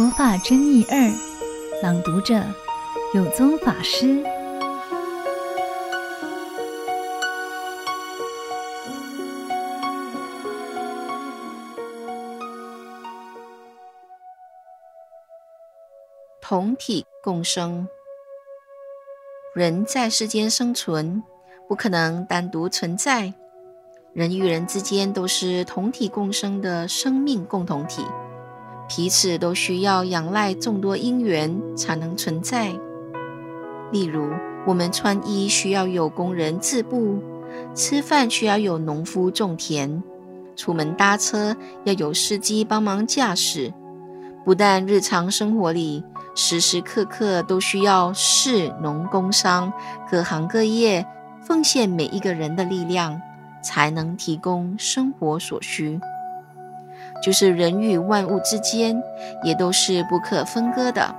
佛法真义二，朗读者有宗法师。同体共生，人在世间生存，不可能单独存在。人与人之间都是同体共生的生命共同体。彼此都需要仰赖众多因缘才能存在。例如，我们穿衣需要有工人织布，吃饭需要有农夫种田，出门搭车要有司机帮忙驾驶。不但日常生活里时时刻刻都需要士农工商各行各业奉献每一个人的力量，才能提供生活所需。就是人与万物之间，也都是不可分割的，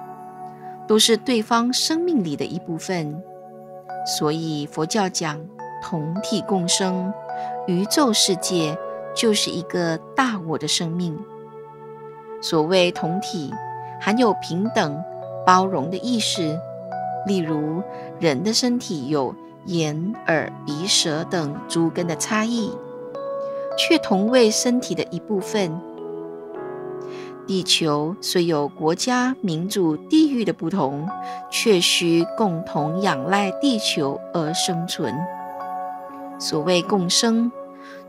都是对方生命里的一部分。所以佛教讲同体共生，宇宙世界就是一个大我的生命。所谓同体，含有平等、包容的意识。例如，人的身体有眼、耳、鼻、舌等诸根的差异，却同为身体的一部分。地球虽有国家、民族、地域的不同，却需共同仰赖地球而生存。所谓共生，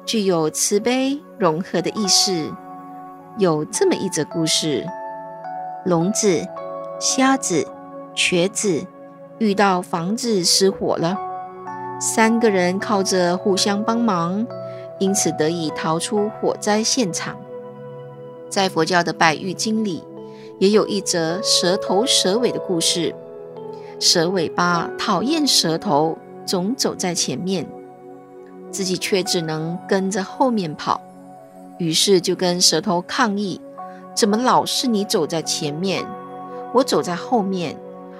具有慈悲融合的意识。有这么一则故事：聋子、瞎子、瘸子遇到房子失火了，三个人靠着互相帮忙，因此得以逃出火灾现场。在佛教的《百喻经》里，也有一则蛇头蛇尾的故事。蛇尾巴讨厌蛇头，总走在前面，自己却只能跟着后面跑。于是就跟蛇头抗议：“怎么老是你走在前面，我走在后面？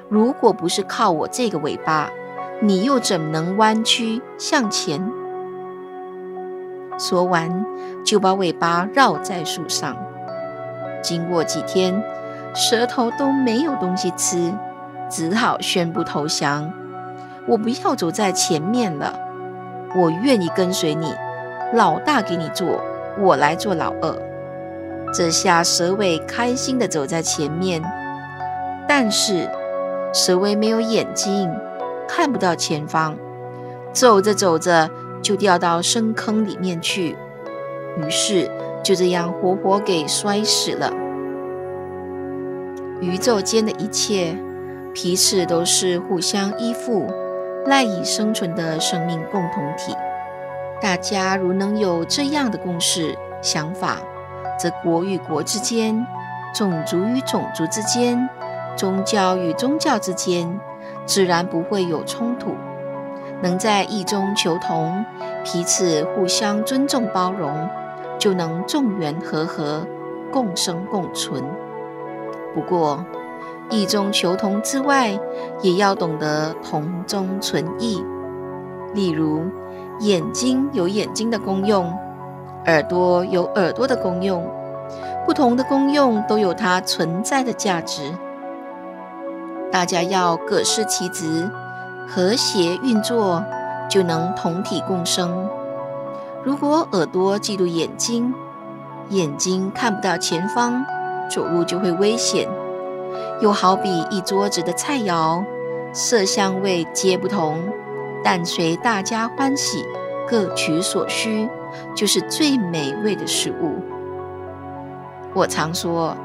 如果不是靠我这个尾巴，你又怎么能弯曲向前？”说完，就把尾巴绕在树上。经过几天，蛇头都没有东西吃，只好宣布投降。我不要走在前面了，我愿意跟随你，老大给你做，我来做老二。这下蛇尾开心地走在前面，但是蛇尾没有眼睛，看不到前方，走着走着就掉到深坑里面去，于是。就这样活活给摔死了。宇宙间的一切，彼此都是互相依附、赖以生存的生命共同体。大家如能有这样的共识想法，则国与国之间、种族与种族之间、宗教与宗教之间，自然不会有冲突，能在异中求同，彼此互相尊重包容。就能众缘和合，共生共存。不过，异中求同之外，也要懂得同中存异。例如，眼睛有眼睛的功用，耳朵有耳朵的功用，不同的功用都有它存在的价值。大家要各司其职，和谐运作，就能同体共生。如果耳朵嫉妒眼睛，眼睛看不到前方，走路就会危险。又好比一桌子的菜肴，色香味皆不同，但随大家欢喜，各取所需，就是最美味的食物。我常说，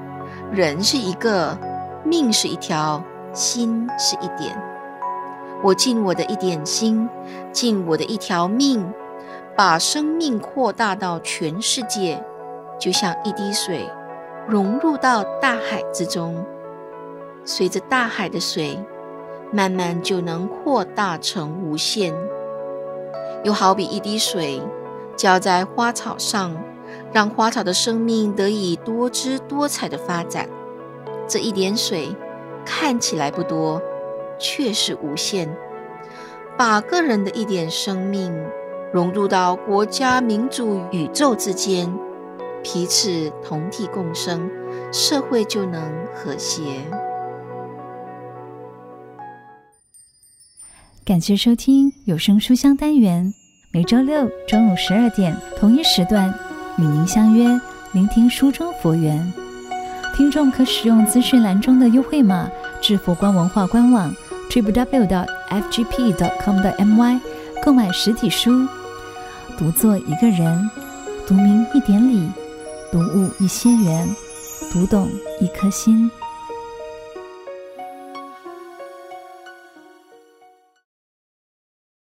人是一个，命是一条，心是一点。我尽我的一点心，尽我的一条命。把生命扩大到全世界，就像一滴水融入到大海之中，随着大海的水，慢慢就能扩大成无限。又好比一滴水浇在花草上，让花草的生命得以多姿多彩的发展。这一点水看起来不多，却是无限。把个人的一点生命。融入到国家、民族、宇宙之间，彼此同体共生，社会就能和谐。感谢收听有声书香单元，每周六中午十二点同一时段与您相约，聆听书中佛缘。听众可使用资讯栏中的优惠码至佛光文化官网 www.fgp.com.my 购买实体书。读作一个人，读明一点理，读悟一些缘，读懂一颗心。